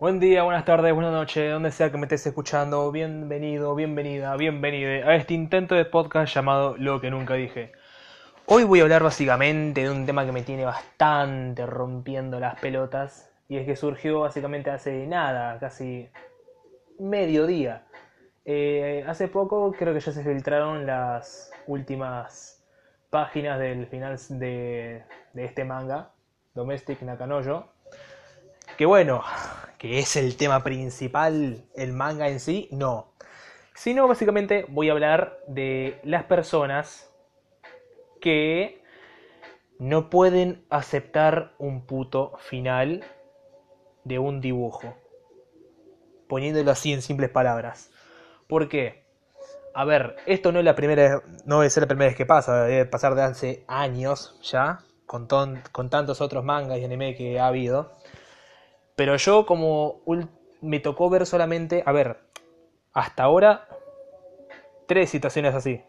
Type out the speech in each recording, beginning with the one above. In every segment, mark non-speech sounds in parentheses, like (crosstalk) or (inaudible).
Buen día, buenas tardes, buenas noches, donde sea que me estés escuchando, bienvenido, bienvenida, bienvenida a este intento de podcast llamado Lo que nunca dije. Hoy voy a hablar básicamente de un tema que me tiene bastante rompiendo las pelotas y es que surgió básicamente hace nada, casi medio día. Eh, hace poco creo que ya se filtraron las últimas páginas del final de, de este manga, Domestic Nakanojo. Que bueno, que es el tema principal, el manga en sí, no. Sino básicamente voy a hablar de las personas que no pueden aceptar un puto final de un dibujo. Poniéndolo así en simples palabras. ¿Por qué? A ver, esto no es la primera, no debe ser la primera vez que pasa, debe pasar de hace años ya, con, con tantos otros mangas y anime que ha habido. Pero yo como me tocó ver solamente, a ver, hasta ahora, tres situaciones así.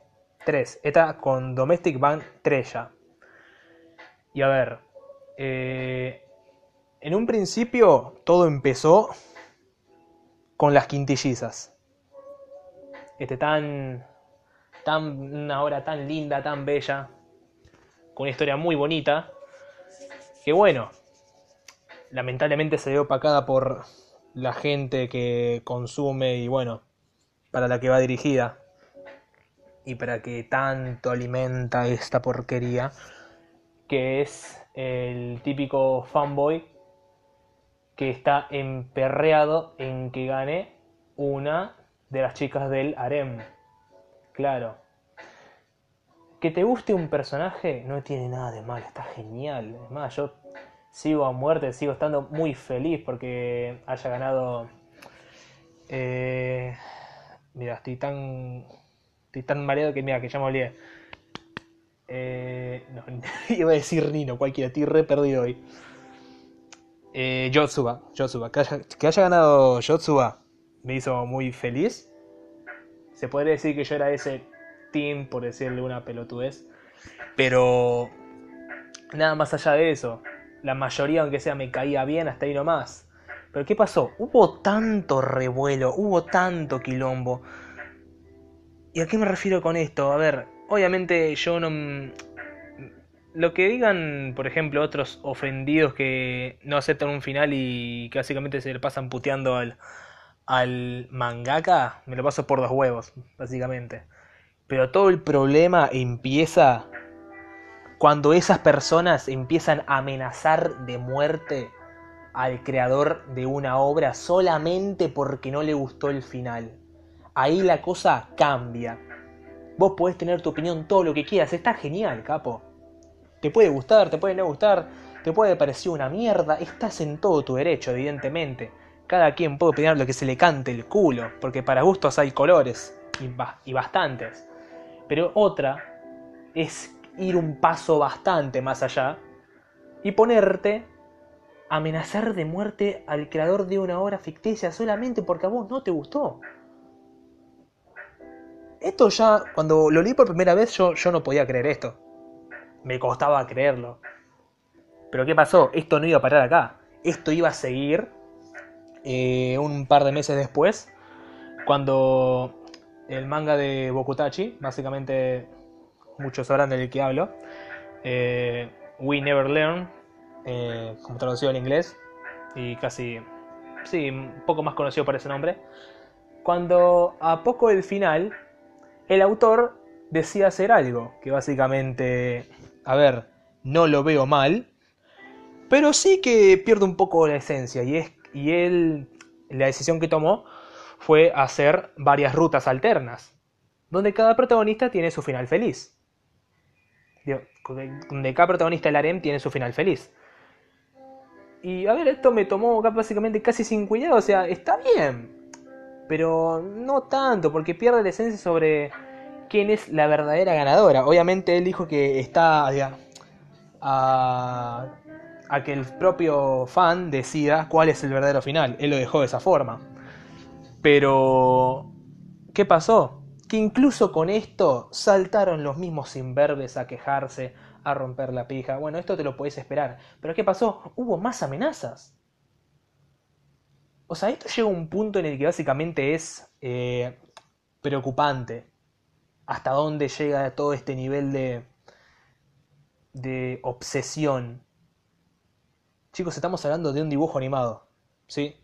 Tres. Esta con Domestic van tres ya. Y a ver, eh, en un principio todo empezó con las quintillizas. Este tan, tan, una hora tan linda, tan bella, con una historia muy bonita. Que bueno, lamentablemente se ve opacada por la gente que consume y bueno, para la que va dirigida y para que tanto alimenta esta porquería que es el típico fanboy que está emperreado en que gane una de las chicas del harem. Claro. Que te guste un personaje no tiene nada de mal, está genial. Es más, yo sigo a muerte, sigo estando muy feliz porque haya ganado. Eh, mira, estoy tan. Estoy tan mareado que mira, que ya me olvidé. Eh, no, (laughs) iba a decir Nino, cualquiera, estoy re perdido hoy. Eh, Yotsuba, Yotsuba. Que haya, que haya ganado Yotsuba me hizo muy feliz. Se podría decir que yo era ese team, por decirle una pelotudez. Pero nada más allá de eso la mayoría, aunque sea, me caía bien hasta ahí nomás. Pero ¿qué pasó? Hubo tanto revuelo, hubo tanto quilombo. ¿Y a qué me refiero con esto? A ver, obviamente yo no... Lo que digan, por ejemplo, otros ofendidos que no aceptan un final y que básicamente se le pasan puteando al, al mangaka, me lo paso por dos huevos, básicamente. Pero todo el problema empieza cuando esas personas empiezan a amenazar de muerte al creador de una obra solamente porque no le gustó el final. Ahí la cosa cambia. Vos podés tener tu opinión todo lo que quieras, está genial, capo. Te puede gustar, te puede no gustar, te puede parecer una mierda, estás en todo tu derecho, evidentemente. Cada quien puede opinar lo que se le cante el culo, porque para gustos hay colores, y, y bastantes. Pero otra es ir un paso bastante más allá y ponerte a amenazar de muerte al creador de una obra ficticia solamente porque a vos no te gustó. Esto ya, cuando lo leí por primera vez, yo, yo no podía creer esto. Me costaba creerlo. Pero ¿qué pasó? Esto no iba a parar acá. Esto iba a seguir eh, un par de meses después, cuando el manga de Bokutachi, básicamente muchos sabrán del que hablo. Eh, We Never Learn, eh, como traducido al inglés, y casi, sí, un poco más conocido por ese nombre. Cuando a poco del final, el autor decía hacer algo, que básicamente, a ver, no lo veo mal, pero sí que pierde un poco la esencia, y, es, y él, la decisión que tomó fue hacer varias rutas alternas, donde cada protagonista tiene su final feliz donde cada protagonista del harem tiene su final feliz. Y a ver, esto me tomó básicamente casi sin cuidado, o sea, está bien, pero no tanto, porque pierde la esencia sobre quién es la verdadera ganadora. Obviamente él dijo que está a, a que el propio fan decida cuál es el verdadero final. Él lo dejó de esa forma. Pero, ¿qué pasó? Que incluso con esto saltaron los mismos imberbes a quejarse, a romper la pija. Bueno, esto te lo podés esperar. Pero ¿qué pasó? Hubo más amenazas. O sea, esto llega a un punto en el que básicamente es eh, preocupante. Hasta dónde llega todo este nivel de, de obsesión. Chicos, estamos hablando de un dibujo animado. ¿Sí?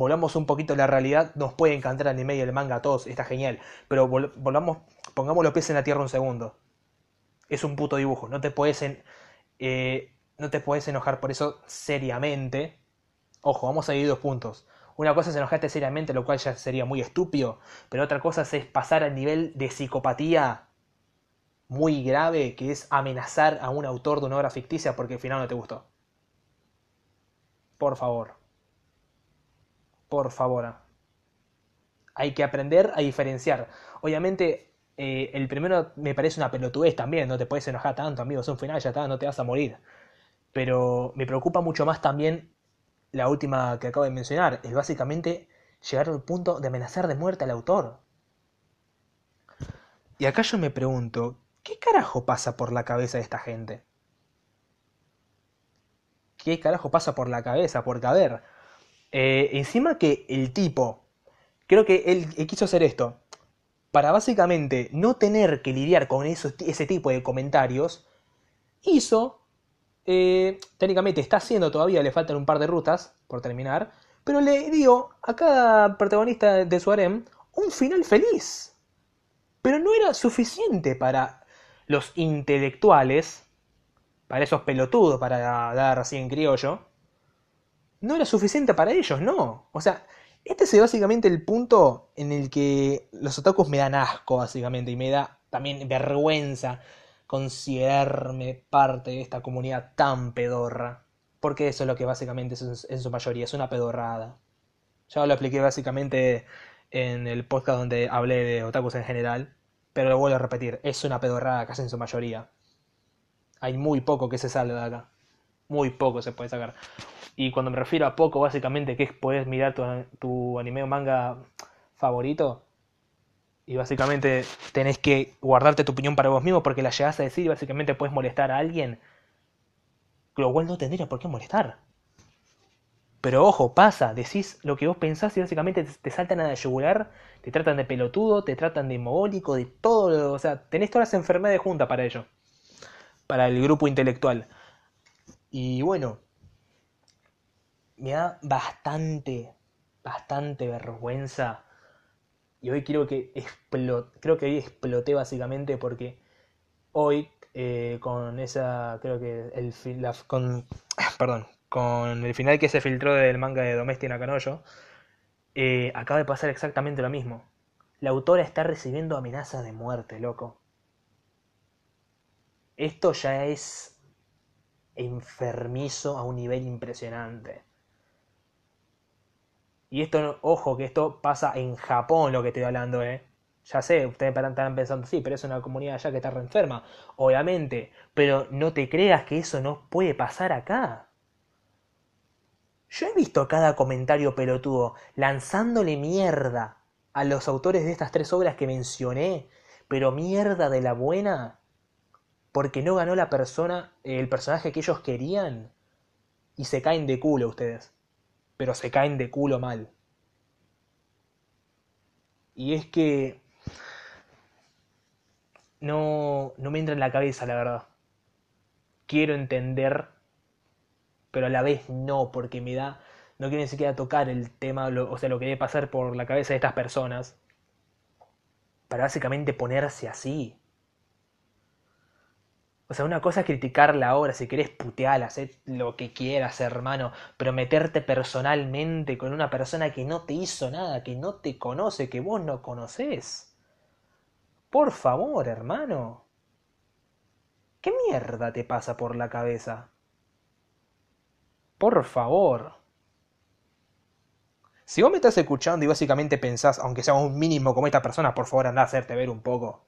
Volvamos un poquito a la realidad. Nos puede encantar el anime y el manga a todos. Está genial. Pero volvamos, pongamos los pies en la tierra un segundo. Es un puto dibujo. No te puedes, eh, no te puedes enojar por eso seriamente Ojo, vamos a ir dos puntos. Una cosa es enojarte seriamente, lo cual ya sería muy estúpido, pero otra cosa es pasar al nivel de psicopatía muy grave, que es amenazar a un autor de una obra ficticia porque al final no te gustó. Por favor. Por favor. Hay que aprender a diferenciar. Obviamente, eh, el primero me parece una pelotudez también, no te puedes enojar tanto, amigos, un final ya está, no te vas a morir. Pero me preocupa mucho más también la última que acabo de mencionar, es básicamente llegar al punto de amenazar de muerte al autor. Y acá yo me pregunto, ¿qué carajo pasa por la cabeza de esta gente? ¿Qué carajo pasa por la cabeza? Porque, a ver, eh, encima que el tipo, creo que él, quiso hacer esto, para básicamente no tener que lidiar con ese tipo de comentarios, hizo eh, técnicamente está haciendo todavía, le faltan un par de rutas por terminar, pero le dio a cada protagonista de su harem un final feliz. Pero no era suficiente para los intelectuales, para esos pelotudos, para dar así en criollo. No era suficiente para ellos, no. O sea, este es básicamente el punto en el que los otakus me dan asco, básicamente, y me da también vergüenza considerarme parte de esta comunidad tan pedorra. Porque eso es lo que básicamente es en su mayoría, es una pedorrada. Ya lo expliqué básicamente en el podcast donde hablé de otakus en general, pero lo vuelvo a repetir, es una pedorrada casi en su mayoría. Hay muy poco que se sale de acá. Muy poco se puede sacar. Y cuando me refiero a poco, básicamente, que es poder mirar tu, tu anime o manga favorito, y básicamente tenés que guardarte tu opinión para vos mismo porque la llegas a decir y básicamente puedes molestar a alguien, lo cual no tendría por qué molestar. Pero ojo, pasa, decís lo que vos pensás y básicamente te, saltan a la te tratan de pelotudo, te tratan de mogólico, de todo, o sea, tenés todas las enfermedades juntas para ello, para el grupo intelectual. Y bueno, me da bastante, bastante vergüenza. Y hoy creo que creo que hoy exploté básicamente porque hoy eh, con esa creo que el con (coughs) perdón con el final que se filtró del manga de Domestic Nakanoyo eh, acaba de pasar exactamente lo mismo. La autora está recibiendo amenazas de muerte loco. Esto ya es enfermizo a un nivel impresionante y esto, ojo, que esto pasa en Japón, lo que estoy hablando, ¿eh? Ya sé, ustedes estarán pensando, sí, pero es una comunidad allá que está reenferma, obviamente. Pero no te creas que eso no puede pasar acá. Yo he visto cada comentario pelotudo lanzándole mierda a los autores de estas tres obras que mencioné, pero mierda de la buena, porque no ganó la persona, el personaje que ellos querían, y se caen de culo ustedes pero se caen de culo mal. Y es que no, no me entra en la cabeza, la verdad. Quiero entender, pero a la vez no, porque me da... No quiero ni siquiera tocar el tema, o sea, lo que debe pasar por la cabeza de estas personas. Para básicamente ponerse así. O sea, una cosa es criticar la obra, si querés putear, hacer lo que quieras, hermano, pero meterte personalmente con una persona que no te hizo nada, que no te conoce, que vos no conocés. Por favor, hermano. ¿Qué mierda te pasa por la cabeza? Por favor. Si vos me estás escuchando y básicamente pensás, aunque sea un mínimo como esta persona, por favor anda a hacerte ver un poco.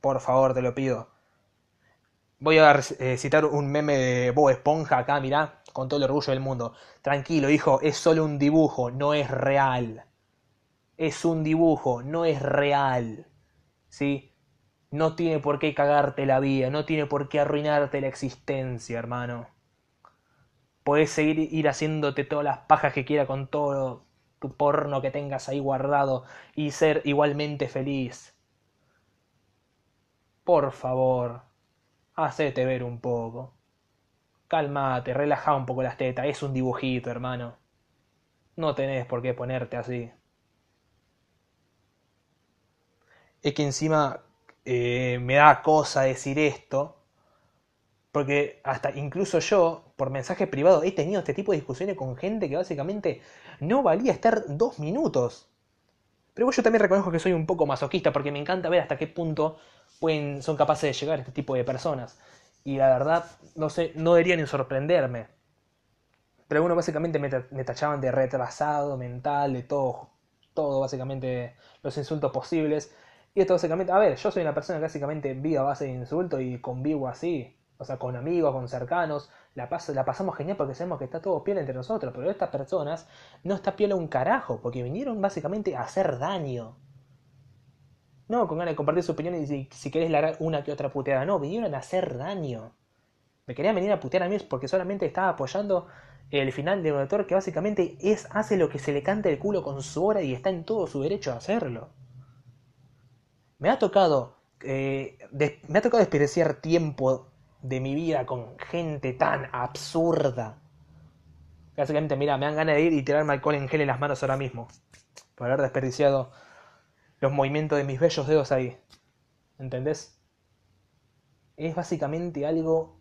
Por favor, te lo pido Voy a eh, citar un meme de Bob Esponja acá, mirá, con todo el orgullo del mundo. Tranquilo, hijo, es solo un dibujo, no es real. Es un dibujo, no es real. ¿Sí? No tiene por qué cagarte la vida, no tiene por qué arruinarte la existencia, hermano. Podés seguir ir haciéndote todas las pajas que quiera con todo tu porno que tengas ahí guardado y ser igualmente feliz. Por favor, hacete ver un poco. Calmate, relaja un poco las tetas, es un dibujito, hermano. No tenés por qué ponerte así. Es que encima eh, me da cosa decir esto, porque hasta incluso yo, por mensaje privado, he tenido este tipo de discusiones con gente que básicamente no valía estar dos minutos. Pero yo también reconozco que soy un poco masoquista porque me encanta ver hasta qué punto son capaces de llegar este tipo de personas. Y la verdad, no sé, no debería ni sorprenderme. Pero uno básicamente me, me tachaban de retrasado mental, de todo, todo básicamente los insultos posibles. Y esto básicamente, a ver, yo soy una persona que básicamente vive a base de insultos y convivo así, o sea, con amigos, con cercanos, la, la pasamos genial porque sabemos que está todo piel entre nosotros, pero estas personas no está piel a un carajo, porque vinieron básicamente a hacer daño. No con ganas de compartir su opinión y si, si querés largar una que otra puteada, no, vinieron a hacer daño. Me querían venir a putear a mí porque solamente estaba apoyando el final de un autor que básicamente es, hace lo que se le canta el culo con su hora y está en todo su derecho a hacerlo. Me ha tocado, eh, me ha tocado desperdiciar tiempo de mi vida con gente tan absurda. Básicamente, mira, me dan ganas de ir y tirarme alcohol en gel en las manos ahora mismo. Por haber desperdiciado los movimientos de mis bellos dedos ahí. ¿Entendés? Es básicamente algo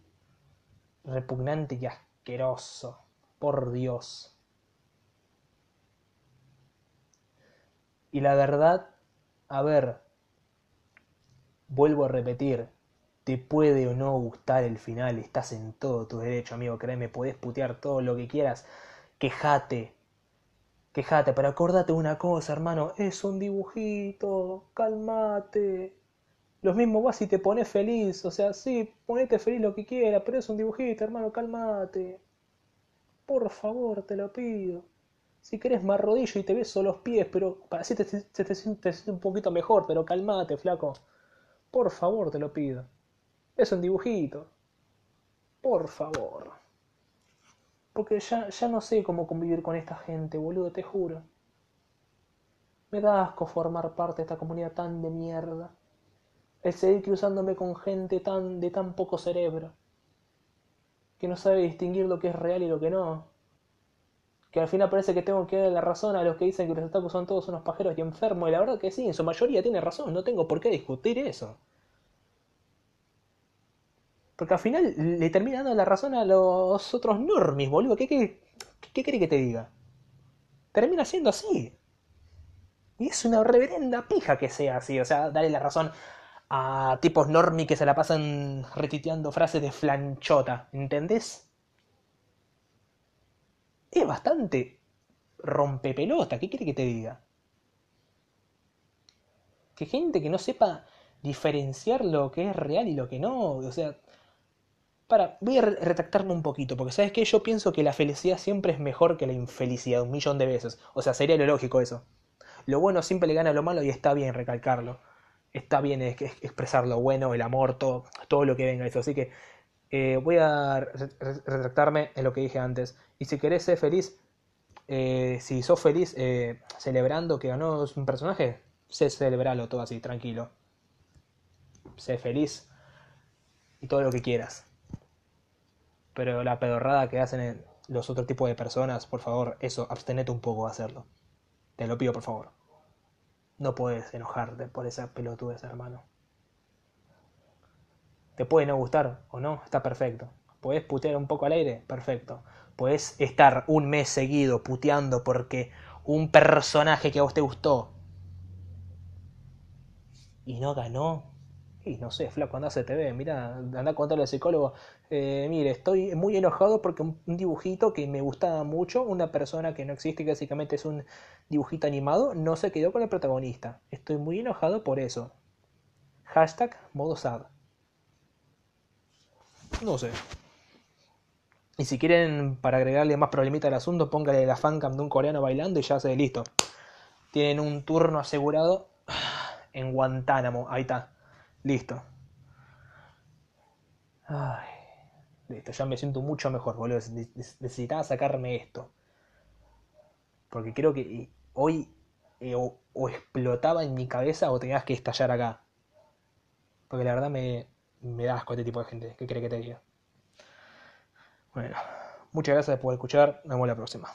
repugnante y asqueroso. Por Dios. Y la verdad, a ver, vuelvo a repetir, te puede o no gustar el final, estás en todo tu derecho, amigo, créeme, podés putear todo lo que quieras, quejate, quejate, pero acordate una cosa, hermano, es un dibujito, calmate. Lo mismo vas y te pones feliz, o sea, sí, ponete feliz lo que quieras, pero es un dibujito, hermano, calmate. Por favor, te lo pido. Si querés me arrodillo y te beso los pies, pero para así te, te, te sientes un poquito mejor, pero calmate, flaco. Por favor, te lo pido. Es un dibujito. Por favor. Porque ya, ya no sé cómo convivir con esta gente, boludo, te juro. Me da asco formar parte de esta comunidad tan de mierda. El seguir cruzándome con gente tan de tan poco cerebro. Que no sabe distinguir lo que es real y lo que no. Que al final parece que tengo que darle la razón a los que dicen que los otakus son todos unos pajeros y enfermos. Y la verdad que sí, en su mayoría tiene razón. No tengo por qué discutir eso. Porque al final le termina dando la razón a los otros normis, boludo. ¿Qué, qué, qué que te diga? Termina siendo así. Y es una reverenda pija que sea así. O sea, darle la razón a tipos normis que se la pasan retiteando frases de flanchota. ¿Entendés? Es bastante rompepelota. ¿Qué quiere que te diga? Que gente que no sepa diferenciar lo que es real y lo que no. O sea, voy a retractarme un poquito, porque sabes que yo pienso que la felicidad siempre es mejor que la infelicidad un millón de veces. O sea, sería lo lógico eso. Lo bueno siempre le gana a lo malo y está bien recalcarlo. Está bien expresar lo bueno, el amor, todo, todo lo que venga eso. Así que eh, voy a retractarme en lo que dije antes. Y si querés ser feliz, eh, si sos feliz eh, celebrando que ganó un personaje, sé celebralo todo así, tranquilo. Sé feliz y todo lo que quieras. Pero la pedorrada que hacen los otros tipos de personas, por favor, eso, abstenete un poco de hacerlo. Te lo pido, por favor. No puedes enojarte por esa pelotudez, hermano. Te puede no gustar o no, está perfecto. Puedes putear un poco al aire, perfecto. Puedes estar un mes seguido puteando porque un personaje que a vos te gustó y no ganó, y no sé, flaco, anda a CTV, mira, anda a contarle al psicólogo, eh, mire, estoy muy enojado porque un, dibujito que me gustaba mucho, una persona que no existe, que básicamente es un dibujito animado, no se quedó con el protagonista. Estoy muy enojado por eso. Hashtag modo sad. No sé. Y si quieren, para agregarle más problemita al asunto, póngale la fancam de un coreano bailando y ya se listo. Tienen un turno asegurado en Guantánamo. Ahí está. Listo. Ay, Listo, ya me siento mucho mejor, boludo. Necesitaba sacarme esto. Porque creo que hoy eh, o, explotaba en mi cabeza o tenías que estallar acá. Porque la verdad me, me da asco este tipo de gente. ¿Qué cree que te diga? Bueno, muchas gracias por escuchar. Nos vemos la próxima.